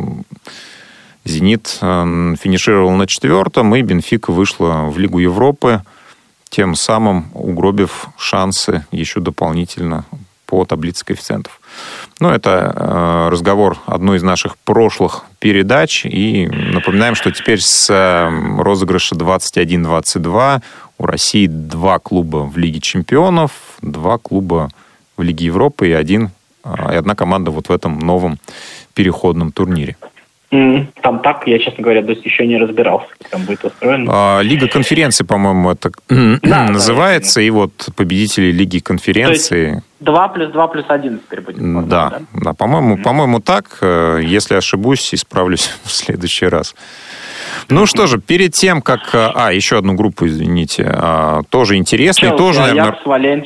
Зенит э, финишировал на четвертом, и Бенфика вышла в Лигу Европы, тем самым угробив шансы еще дополнительно по таблице коэффициентов. Ну, это э, разговор одной из наших прошлых передач. И напоминаем, что теперь с э, розыгрыша 21-22 у России два клуба в Лиге чемпионов, два клуба в Лиге Европы и один, э, и одна команда вот в этом новом переходном турнире. Там так, я, честно говоря, то еще не разбирался, как там будет устроено. А, Лига конференции, по-моему, это (clears throat) (clears throat) да, называется, да, и вот победители Лиги конференции... 2 плюс 2 плюс 1 теперь будет. Можно, да, да, да, по-моему, mm-hmm. по-моему так. Э, если ошибусь, исправлюсь (laughs) в следующий раз. Ну что же, перед тем, как... Э, а, еще одну группу, извините. А, тоже интересный, тоже, наверное...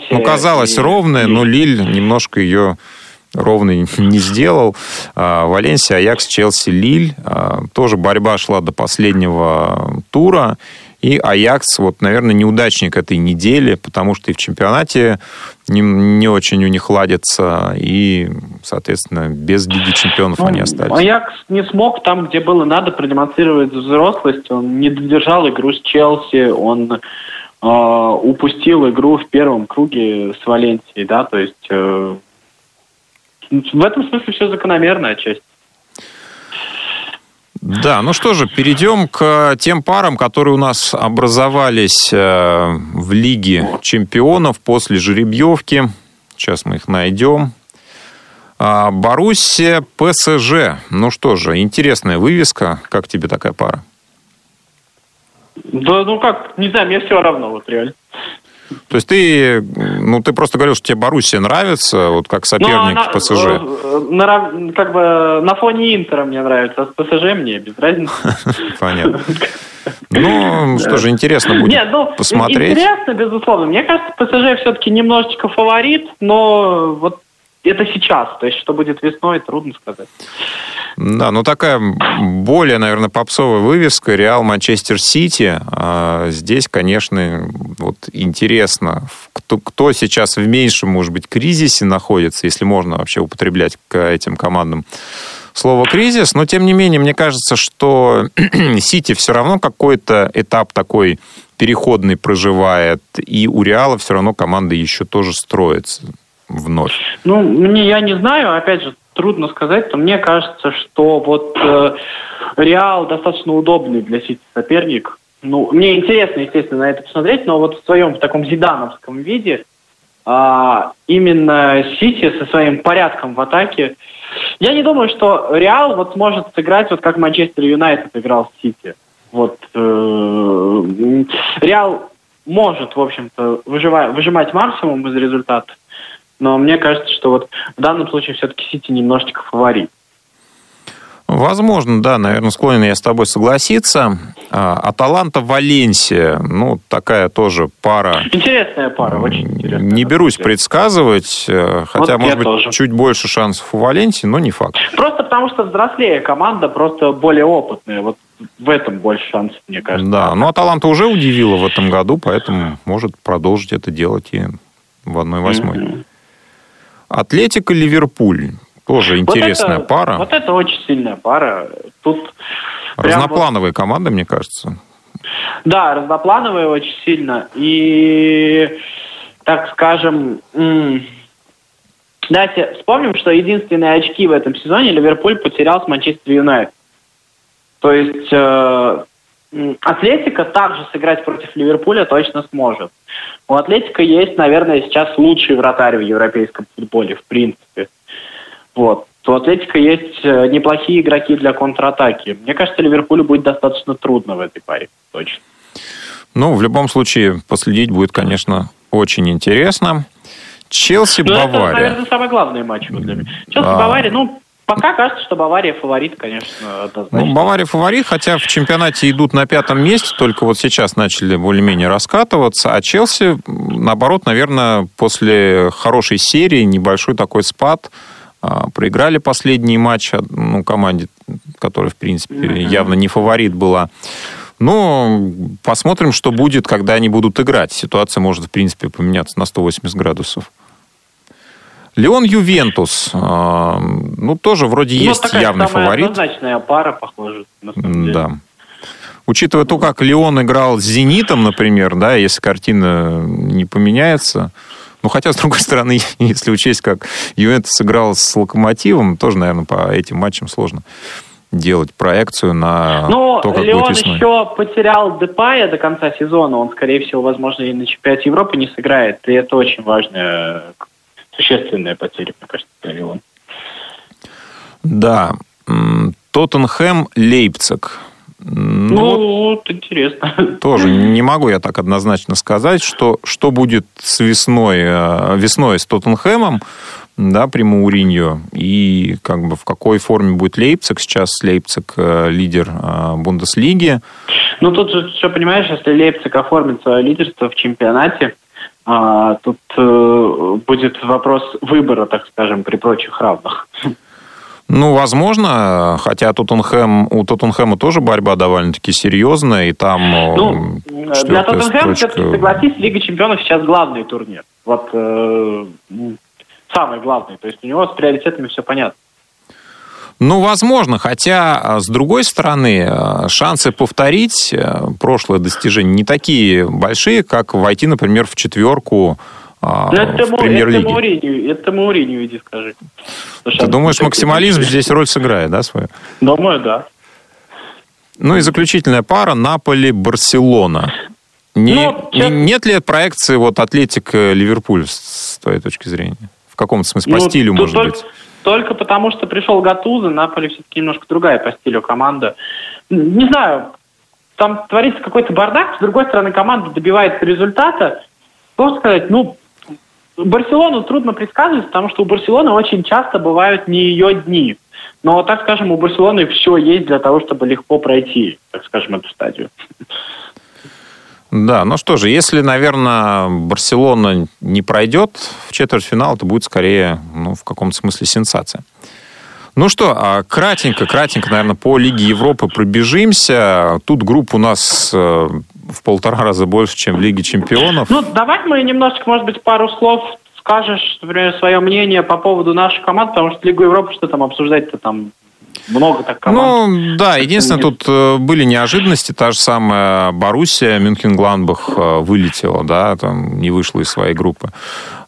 Ну, казалось, и... ровная, но Лиль немножко ее ровный (laughs) не сделал. А, Валенсия, Аякс, Челси, Лиль. А, тоже борьба шла до последнего тура. И Аякс, вот, наверное, неудачник этой недели, потому что и в чемпионате не, не очень у них ладится, и, соответственно, без Лиги чемпионов ну, они остались. Аякс не смог там, где было надо, продемонстрировать взрослость. Он не додержал игру с Челси, он э, упустил игру в первом круге с Валенсией, да, то есть э, в этом смысле все закономерная часть. Да, ну что же, перейдем к тем парам, которые у нас образовались э, в Лиге чемпионов после жеребьевки. Сейчас мы их найдем. А, Боруссия, ПСЖ. Ну что же, интересная вывеска. Как тебе такая пара? Да, ну как, не знаю, мне все равно, вот реально. То есть ты, ну, ты просто говорил, что тебе Боруссия нравится, вот как соперник ну, она, ПСЖ. Э, на, как бы на фоне Интера мне нравится, а с ПСЖ мне без разницы. (laughs) Понятно. Ну, что же, интересно будет Нет, ну, посмотреть. Интересно, безусловно. Мне кажется, ПСЖ все-таки немножечко фаворит, но вот это сейчас. То есть, что будет весной, трудно сказать. Да, ну такая более, наверное, попсовая вывеска Реал Манчестер Сити. А здесь, конечно, вот интересно, кто, кто сейчас в меньшем, может быть, кризисе находится, если можно вообще употреблять к этим командам слово кризис, но тем не менее, мне кажется, что (clears throat) Сити все равно какой-то этап такой переходный проживает, и у Реала все равно команда еще тоже строится вновь. Ну, мне я не знаю, опять же, трудно сказать, то мне кажется, что вот э, Реал достаточно удобный для Сити соперник. Ну, мне интересно, естественно, на это посмотреть, но вот в своем в таком зидановском виде а, именно Сити со своим порядком в атаке. Я не думаю, что Реал вот сможет сыграть вот как Манчестер Юнайтед играл с Сити. Вот э, Реал может, в общем-то, выжимать максимум из результата. Но мне кажется, что вот в данном случае все-таки Сити немножечко фаворит. Возможно, да, наверное, склонен я с тобой согласиться. А, Аталанта Валенсия, ну, такая тоже пара. Интересная пара, очень интересная. Не берусь предсказывать, э, хотя, вот может быть, тоже. чуть больше шансов у Валенсии, но не факт. Просто потому что взрослее команда, просто более опытная. Вот в этом больше шансов, мне кажется. Да, ну Аталанта уже удивила в этом году, поэтому может продолжить это делать и в 1-8. Mm-hmm. Атлетика Ливерпуль. Тоже интересная вот это, пара. Вот это очень сильная пара. Тут Разноплановые вот... команды, мне кажется. Да, разноплановые очень сильно. И, так скажем, давайте вспомним, что единственные очки в этом сезоне Ливерпуль потерял с Манчестер Юнайтед. То есть э, Атлетика также сыграть против Ливерпуля точно сможет. У Атлетика есть, наверное, сейчас лучший вратарь в европейском футболе, в принципе. Вот. У Атлетика есть э, неплохие игроки для контратаки. Мне кажется, Ливерпулю будет достаточно трудно в этой паре, точно. Ну, в любом случае, последить будет, конечно, очень интересно. Челси, ну, Бавария. Это, наверное, самый главный матч для меня. Челси, а... Бавария, ну, Пока кажется, что Бавария фаворит, конечно, однозначно. Ну, Бавария фаворит, хотя в чемпионате идут на пятом месте, только вот сейчас начали более-менее раскатываться, а Челси, наоборот, наверное, после хорошей серии, небольшой такой спад, а, проиграли последний матч ну, команде, которая, в принципе, mm-hmm. явно не фаворит была. Но посмотрим, что будет, когда они будут играть. Ситуация может, в принципе, поменяться на 180 градусов. Леон Ювентус, а, ну, тоже вроде ну, есть такая явный фаворит. однозначная пара, похоже. На самом деле. Да. Учитывая то, как Леон играл с «Зенитом», например, да, если картина не поменяется, Ну, хотя, с другой стороны, (laughs) если учесть, как Ювентус сыграл с Локомотивом, тоже, наверное, по этим матчам сложно делать проекцию на ну, то, как Леон будет весной. еще потерял Депая до конца сезона. Он, скорее всего, возможно, и на чемпионате Европы не сыграет. И это очень важная, существенная потеря, мне кажется, для Леона. Да. Тоттенхэм, Лейпциг. Ну, ну, вот интересно. (laughs) Тоже не могу я так однозначно сказать, что, что будет с весной, э, весной с Тоттенхэмом, да, при Мауриньо, и как бы в какой форме будет Лейпциг. Сейчас Лейпциг э, лидер э, Бундеслиги. Ну, тут же все понимаешь, если Лейпциг оформит свое лидерство в чемпионате, а, тут будет вопрос выбора, так скажем, при прочих равных. Ну, возможно, хотя Тоттенхэм, у Тоттенхэма тоже борьба довольно-таки серьезная, и там Ну, для Тоттенхэма, все-таки, согласись, Лига Чемпионов сейчас главный турнир. Вот э, самый главный. То есть у него с приоритетами все понятно. Ну, возможно, хотя, с другой стороны, шансы повторить прошлое достижение не такие большие, как войти, например, в четверку а, ну, это в премьер-лиге. Это Мауринию, это Мауринию иди скажи. Ты думаешь, максимализм здесь роль сыграет, да, свою? Думаю, да. Ну и заключительная пара Наполи-Барселона. Не, ну, сейчас... Нет ли проекции вот Атлетик-Ливерпуль с твоей точки зрения? В каком-то смысле? По ну, стилю, может только, быть? Только потому, что пришел Гатуза, Наполи все-таки немножко другая по стилю команда. Не знаю, там творится какой-то бардак, с другой стороны, команда добивается результата. Что сказать, ну, Барселону трудно предсказывать, потому что у Барселоны очень часто бывают не ее дни. Но, так скажем, у Барселоны все есть для того, чтобы легко пройти, так скажем, эту стадию. Да, ну что же, если, наверное, Барселона не пройдет в четвертьфинал, это будет скорее, ну, в каком-то смысле сенсация. Ну что, а кратенько, кратенько, наверное, по Лиге Европы пробежимся. Тут группа у нас э, в полтора раза больше, чем в Лиге Чемпионов. Ну, давай мы немножечко, может быть, пару слов скажешь, например, свое мнение по поводу нашей команды, потому что Лигу Европы что там обсуждать-то там много так команд. Ну, да, единственное, тут э, были неожиданности. Та же самая Боруссия, Мюнхен-Гладбах э, вылетела, да, там не вышла из своей группы.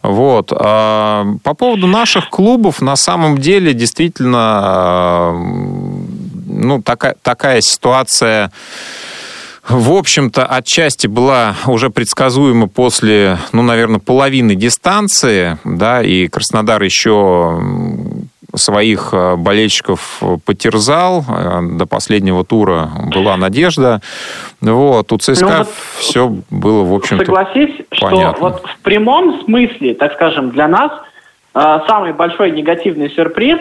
Вот. А по поводу наших клубов, на самом деле, действительно, э, ну, такая, такая ситуация в общем-то, отчасти была уже предсказуема после, ну, наверное, половины дистанции, да, и Краснодар еще своих э, болельщиков потерзал. Э, до последнего тура была надежда. Вот, у ЦСКА ну, вот все было, в общем-то, Согласись, понятно. что вот в прямом смысле, так скажем, для нас э, самый большой негативный сюрприз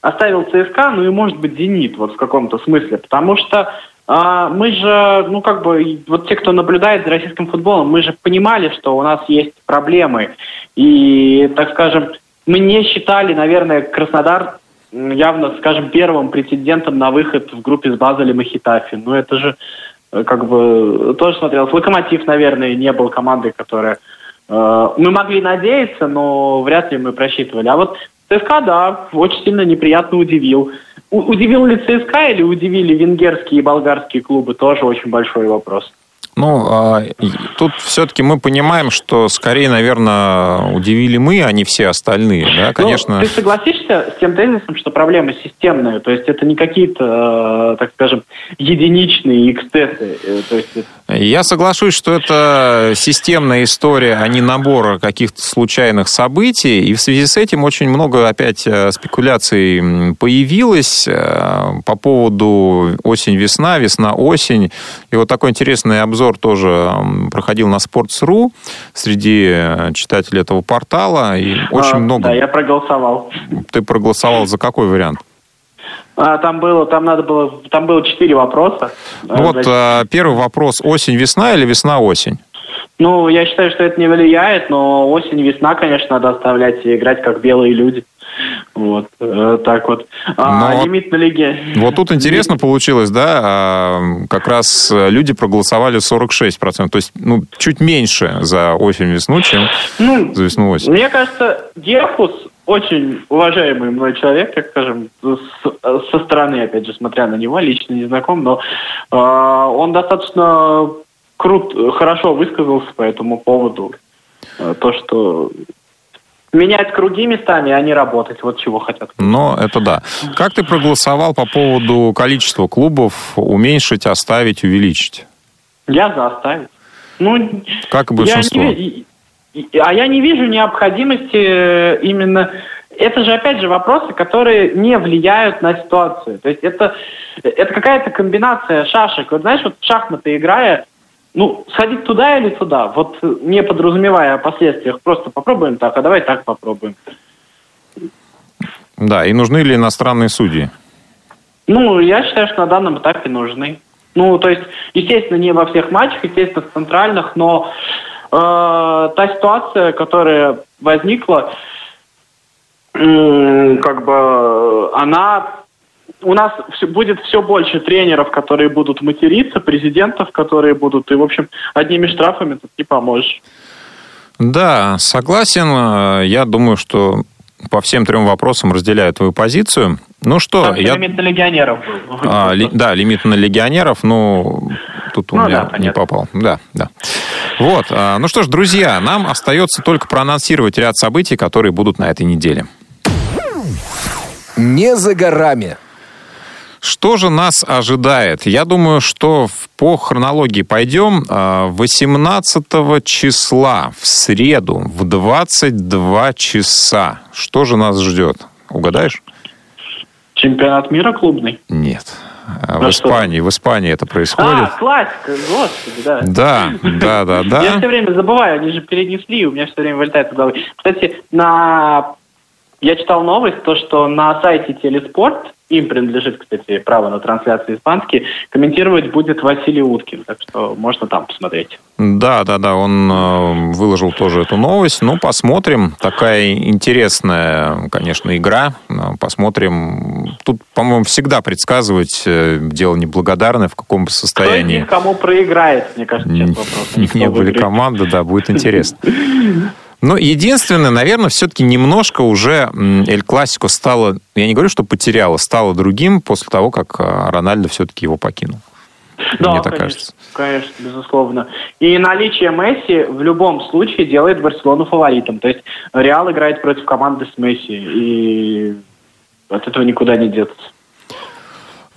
оставил ЦСКА, ну и, может быть, «Зенит» вот в каком-то смысле. Потому что мы же, ну как бы, вот те, кто наблюдает за российским футболом, мы же понимали, что у нас есть проблемы. И, так скажем, мы не считали, наверное, Краснодар явно, скажем, первым претендентом на выход в группе с Базелем и Хитафи. Ну это же э, как бы тоже смотрелось. Локомотив, наверное, не был командой, которая... Э, мы могли надеяться, но вряд ли мы просчитывали. А вот ЦСКА, да, очень сильно неприятно удивил. Удивил ли ЦСКА или удивили венгерские и болгарские клубы, тоже очень большой вопрос. Ну, а, тут все-таки мы понимаем, что скорее, наверное, удивили мы, а не все остальные. Да, ну, конечно. Ну, ты согласишься с тем тезисом, что проблема системная, то есть это не какие-то, э, так скажем, единичные эксцессы. Э, то есть Я соглашусь, что это системная история, а не набор каких-то случайных событий. И в связи с этим очень много опять э, спекуляций появилось по поводу осень-весна, весна-осень. И вот такой интересный обзор обзор тоже проходил на Sports.ru среди э, читателей этого портала. И очень а, много... Да, я проголосовал. Ты проголосовал за какой вариант? А, там было, там надо было, там было четыре вопроса. Ну вот а, первый вопрос: осень-весна или весна-осень? Ну, я считаю, что это не влияет, но осень-весна, конечно, надо оставлять и играть как белые люди. Вот, э, так вот. А Но лимит на лиге... Вот тут интересно получилось, да, а, как раз люди проголосовали 46%, то есть, ну, чуть меньше за осень-весну, чем ну, за весну-осень. Мне кажется, Герфус очень уважаемый мной человек, так скажем, со стороны, опять же, смотря на него, лично не знаком, но э, он достаточно крут, хорошо высказался по этому поводу. э, то, что менять круги местами, а не работать. Вот чего хотят. Но это да. Как ты проголосовал по поводу количества клубов уменьшить, оставить, увеличить? Я за оставить. Ну, как и большинство. Я не, а я не вижу необходимости э, именно... Это же, опять же, вопросы, которые не влияют на ситуацию. То есть это, это какая-то комбинация шашек. Вот знаешь, вот в шахматы играя, ну, сходить туда или туда, вот не подразумевая о последствиях, просто попробуем так, а давай так попробуем. Да, и нужны ли иностранные судьи? Ну, я считаю, что на данном этапе нужны. Ну, то есть, естественно, не во всех матчах, естественно, в центральных, но э, та ситуация, которая возникла, э, как бы она у нас все, будет все больше тренеров, которые будут материться, президентов, которые будут, и, в общем, одними штрафами тут не поможешь. Да, согласен. Я думаю, что по всем трем вопросам разделяю твою позицию. Ну что, Там я... лимит на легионеров был. А, ли... Да, лимит на легионеров, ну, тут у ну, меня да, не попал. Да, да. Вот, а, ну что ж, друзья, нам остается только проанонсировать ряд событий, которые будут на этой неделе. Не за горами. Что же нас ожидает? Я думаю, что по хронологии пойдем. 18 а, числа в среду в 22 часа. Что же нас ждет? Угадаешь? Чемпионат мира клубный? Нет. А в Испании, что? в Испании это происходит. А, классика, господи, да. Да, да, да, да. Я все время забываю, они же перенесли, у меня все время вылетает из головы. Кстати, на... я читал новость, то, что на сайте Телеспорт им принадлежит, кстати, право на трансляцию испанский, комментировать будет Василий Уткин, так что можно там посмотреть. Да, да, да, он э, выложил тоже эту новость. Ну, посмотрим. Такая интересная, конечно, игра. Э, посмотрим. Тут, по-моему, всегда предсказывать э, дело неблагодарное, в каком бы состоянии. Кто кому проиграет, мне кажется, сейчас вопрос. Не (laughs) были команды, да, будет интересно. (laughs) Но единственное, наверное, все-таки немножко уже Эль Классико стало, я не говорю, что потеряло, стало другим после того, как а, Рональдо все-таки его покинул. Да, Мне так конечно, кажется. конечно, безусловно. И наличие Месси в любом случае делает Барселону фаворитом. То есть Реал играет против команды с Месси, и от этого никуда не деться.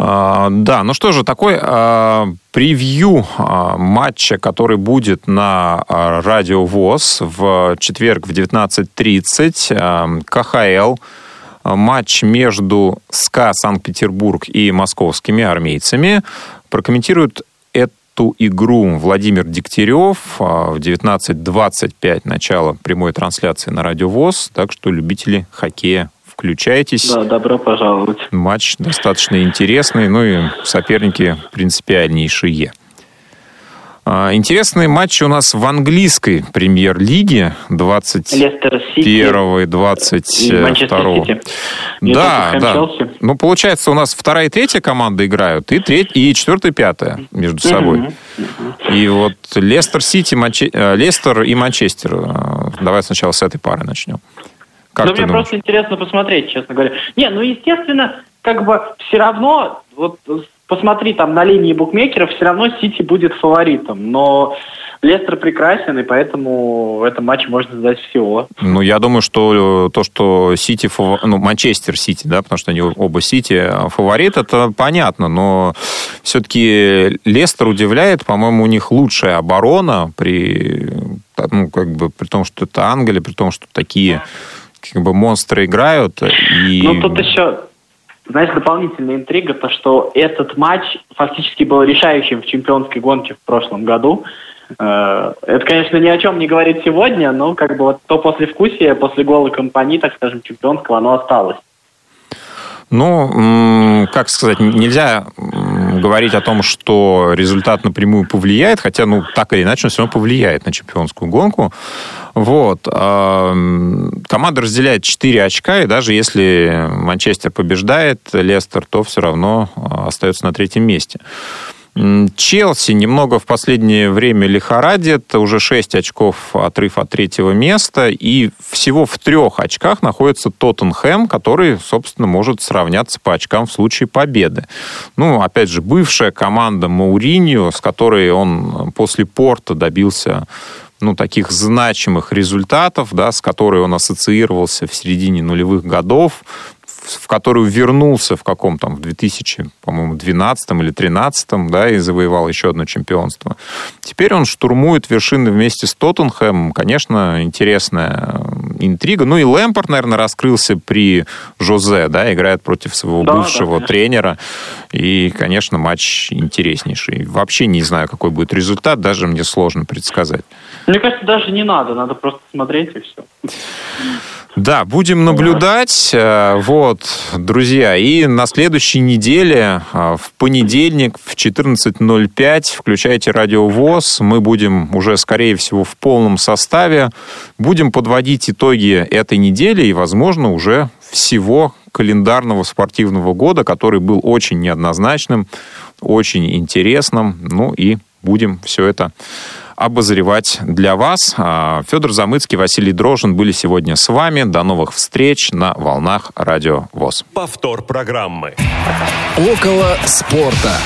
А, да, ну что же, такой а, превью а, матча, который будет на Радио ВОЗ в четверг в 19.30, КХЛ, матч между СКА Санкт-Петербург и московскими армейцами. Прокомментирует эту игру Владимир Дегтярев в 19.25 начало прямой трансляции на Радио ВОЗ, так что любители хоккея Включайтесь. Да, добро пожаловать. Матч достаточно интересный, ну и соперники принципиальнейшие. А, интересные матчи у нас в английской премьер-лиге 21 и 22. Да, да. Ну, получается, у нас вторая и третья команда играют, и, треть, и четвертая и пятая между собой. И вот Лестер Сити, Манче... Э, Лестер и Манчестер. Э, давай сначала с этой пары начнем. Как ну, мне думаешь? просто интересно посмотреть, честно говоря. Не, ну, естественно, как бы все равно, вот посмотри там на линии букмекеров, все равно Сити будет фаворитом. Но Лестер прекрасен, и поэтому в этом матче можно ждать всего. Ну, я думаю, что то, что Сити, ну, Манчестер Сити, да, потому что они оба Сити а фаворит, это понятно, но все-таки Лестер удивляет, по-моему, у них лучшая оборона при, ну, как бы, при том, что это Англия, при том, что такие как бы монстры играют. И... Ну, тут еще, знаешь, дополнительная интрига, то, что этот матч фактически был решающим в чемпионской гонке в прошлом году. Э, это, конечно, ни о чем не говорит сегодня, но как бы вот то послевкусие, после гола компании, так скажем, чемпионского, оно осталось. Ну, как сказать, нельзя говорить о том, что результат напрямую повлияет, хотя, ну, так или иначе, он все равно повлияет на чемпионскую гонку. Вот. Команда разделяет 4 очка, и даже если Манчестер побеждает Лестер, то все равно а, остается на третьем месте. Челси немного в последнее время лихорадит, уже 6 очков отрыв от третьего места, и всего в трех очках находится Тоттенхэм, который, собственно, может сравняться по очкам в случае победы. Ну, опять же, бывшая команда Мауриньо, с которой он после Порта добился ну, таких значимых результатов, да, с которой он ассоциировался в середине нулевых годов, в которую вернулся в каком там, в 2000, по-моему, 12 или 13, да, и завоевал еще одно чемпионство. Теперь он штурмует вершины вместе с Тоттенхэмом. Конечно, интересная интрига. Ну и Лэмпорт, наверное, раскрылся при Жозе, да, играет против своего да, бывшего да, тренера. И, конечно, матч интереснейший. Вообще не знаю, какой будет результат, даже мне сложно предсказать. Мне кажется, даже не надо, надо просто смотреть и все. Да, будем наблюдать. Э, вот, друзья, и на следующей неделе, э, в понедельник в 14.05, включайте Радио ВОЗ. Мы будем уже, скорее всего, в полном составе. Будем подводить итоги этой недели и, возможно, уже всего календарного спортивного года, который был очень неоднозначным, очень интересным. Ну и будем все это обозревать для вас. А, Федор Замыцкий, Василий Дрожин были сегодня с вами. До новых встреч на волнах Радио ВОЗ. Повтор программы. Около спорта.